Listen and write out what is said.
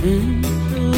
Mm-hmm.